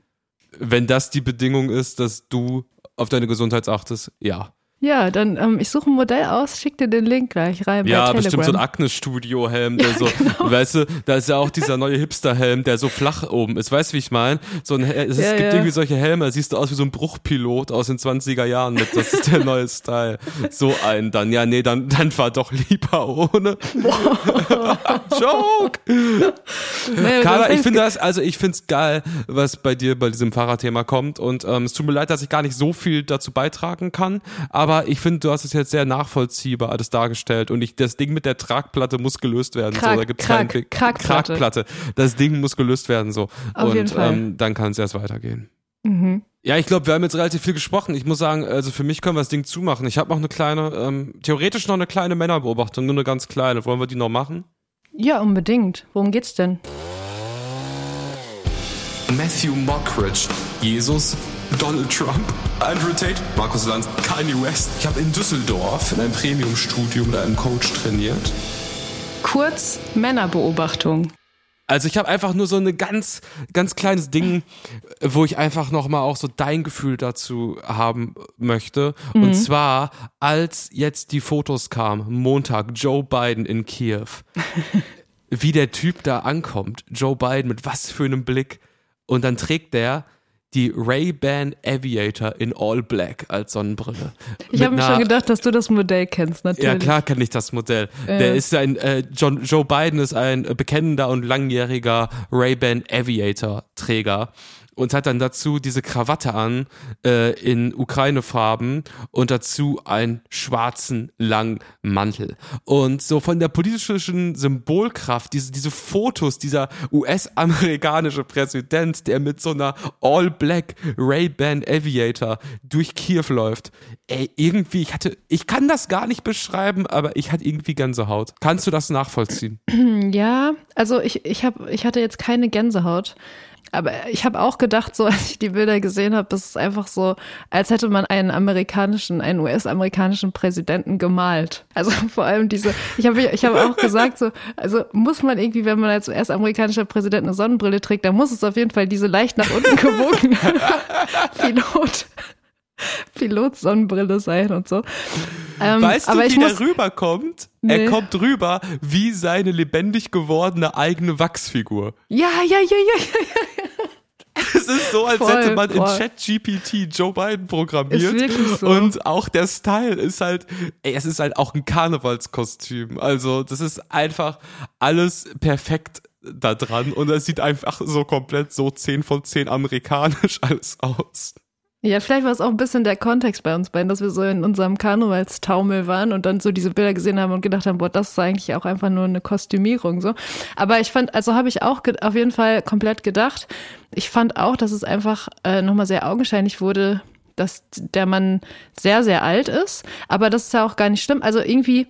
Wenn das die Bedingung ist, dass du auf deine Gesundheit achtest, ja. Ja, dann ähm, ich suche ein Modell aus, schick dir den Link gleich rein. Ja, bestimmt so ein Agnes-Studio-Helm, der ja, so, genau. weißt du, da ist ja auch dieser neue Hipster-Helm, der so flach oben ist. Weißt du, wie ich meine? So ein, es, ja, gibt ja. irgendwie solche Helme, da siehst du aus wie so ein Bruchpilot aus den 20er Jahren mit. Das ist der neue Style. So einen dann. Ja, nee, dann, dann fahr doch lieber ohne. Joke! Nee, Carla, ich finde das, also ich finde es geil, was bei dir bei diesem Fahrradthema kommt. Und ähm, es tut mir leid, dass ich gar nicht so viel dazu beitragen kann. Aber aber ich finde, du hast es jetzt sehr nachvollziehbar alles dargestellt und ich, das Ding mit der Tragplatte muss gelöst werden. Krag, so, da gibt's Krag, keinen Kragplatte. Kragplatte. Das Ding muss gelöst werden so. Auf und jeden Fall. Ähm, dann kann es erst weitergehen. Mhm. Ja, ich glaube, wir haben jetzt relativ viel gesprochen. Ich muss sagen, also für mich können wir das Ding zumachen. Ich habe noch eine kleine, ähm, theoretisch noch eine kleine Männerbeobachtung, nur eine ganz kleine. Wollen wir die noch machen? Ja, unbedingt. Worum geht's denn? Matthew Mockridge, Jesus, Donald Trump, Andrew Tate, Markus Lanz, Kanye West. Ich habe in Düsseldorf in einem Premium-Studio mit einem Coach trainiert. Kurz Männerbeobachtung. Also ich habe einfach nur so ein ganz, ganz kleines Ding, wo ich einfach nochmal auch so dein Gefühl dazu haben möchte. Mhm. Und zwar, als jetzt die Fotos kamen, Montag, Joe Biden in Kiew. wie der Typ da ankommt. Joe Biden mit was für einem Blick. Und dann trägt der die Ray-Ban Aviator in All Black als Sonnenbrille. Ich habe mir schon gedacht, dass du das Modell kennst, natürlich. Ja, klar kenne ich das Modell. Äh. Der ist ein, äh, John, Joe Biden ist ein bekennender und langjähriger Ray-Ban Aviator Träger und hat dann dazu diese Krawatte an äh, in Ukraine-Farben und dazu einen schwarzen langen Mantel. Und so von der politischen Symbolkraft, diese, diese Fotos, dieser US-amerikanische Präsident, der mit so einer All-Black Ray-Ban Aviator durch Kiew läuft, ey, irgendwie, ich hatte, ich kann das gar nicht beschreiben, aber ich hatte irgendwie Gänsehaut. Kannst du das nachvollziehen? Ja, also ich, ich, hab, ich hatte jetzt keine Gänsehaut. Aber ich habe auch gedacht, so als ich die Bilder gesehen habe, das ist einfach so, als hätte man einen amerikanischen, einen US-amerikanischen Präsidenten gemalt. Also vor allem diese, ich habe ich hab auch gesagt, so, also muss man irgendwie, wenn man als US-amerikanischer Präsident eine Sonnenbrille trägt, dann muss es auf jeden Fall diese leicht nach unten gebogene Pilot. Pilot-Sonnenbrille sein und so. Ähm, weißt du, wie der rüberkommt? Nee. Er kommt rüber wie seine lebendig gewordene eigene Wachsfigur. Ja, ja, ja, ja, ja, ja. Es ist so, als voll, hätte man voll. in ChatGPT Joe Biden programmiert. Ist wirklich so. Und auch der Style ist halt, ey, es ist halt auch ein Karnevalskostüm. Also, das ist einfach alles perfekt da dran und es sieht einfach so komplett so 10 von 10 amerikanisch alles aus. Ja, vielleicht war es auch ein bisschen der Kontext bei uns beiden, dass wir so in unserem Karnevalstaumel waren und dann so diese Bilder gesehen haben und gedacht haben, boah, das ist eigentlich auch einfach nur eine Kostümierung so. Aber ich fand, also habe ich auch auf jeden Fall komplett gedacht. Ich fand auch, dass es einfach äh, nochmal sehr augenscheinlich wurde, dass der Mann sehr, sehr alt ist. Aber das ist ja auch gar nicht schlimm. Also irgendwie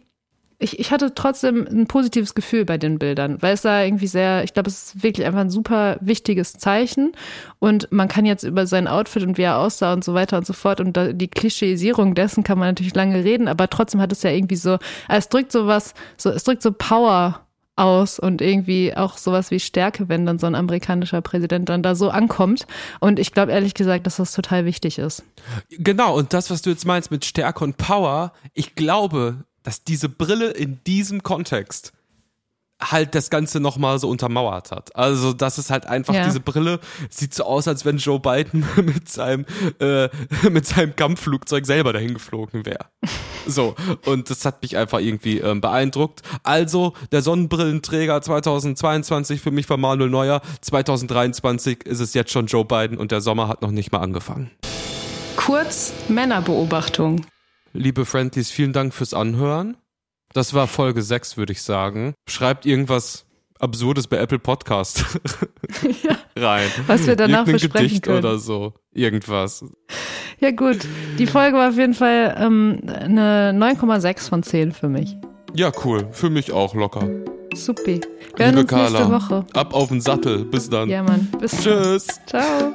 ich, ich hatte trotzdem ein positives Gefühl bei den Bildern, weil es da irgendwie sehr, ich glaube, es ist wirklich einfach ein super wichtiges Zeichen. Und man kann jetzt über sein Outfit und wie er aussah und so weiter und so fort und die Klischeisierung dessen kann man natürlich lange reden, aber trotzdem hat es ja irgendwie so, es drückt sowas, so, es drückt so Power aus und irgendwie auch sowas wie Stärke, wenn dann so ein amerikanischer Präsident dann da so ankommt. Und ich glaube ehrlich gesagt, dass das total wichtig ist. Genau, und das, was du jetzt meinst mit Stärke und Power, ich glaube, dass diese Brille in diesem Kontext halt das Ganze nochmal so untermauert hat. Also, das ist halt einfach, ja. diese Brille sieht so aus, als wenn Joe Biden mit seinem, äh, mit seinem Kampfflugzeug selber dahin geflogen wäre. So, und das hat mich einfach irgendwie ähm, beeindruckt. Also, der Sonnenbrillenträger 2022 für mich war Manuel Neuer. 2023 ist es jetzt schon Joe Biden und der Sommer hat noch nicht mal angefangen. Kurz Männerbeobachtung. Liebe Friendlies, vielen Dank fürs Anhören. Das war Folge 6, würde ich sagen. Schreibt irgendwas Absurdes bei Apple Podcast Ja. rein. Was wir danach Irgendein besprechen Gedicht können. oder so. Irgendwas. Ja gut, die Folge war auf jeden Fall ähm, eine 9,6 von 10 für mich. Ja, cool. Für mich auch locker. Supi. Wir hören uns nächste Carla, Woche. ab auf den Sattel. Bis dann. Ja, Mann. Bis Tschüss. Ciao.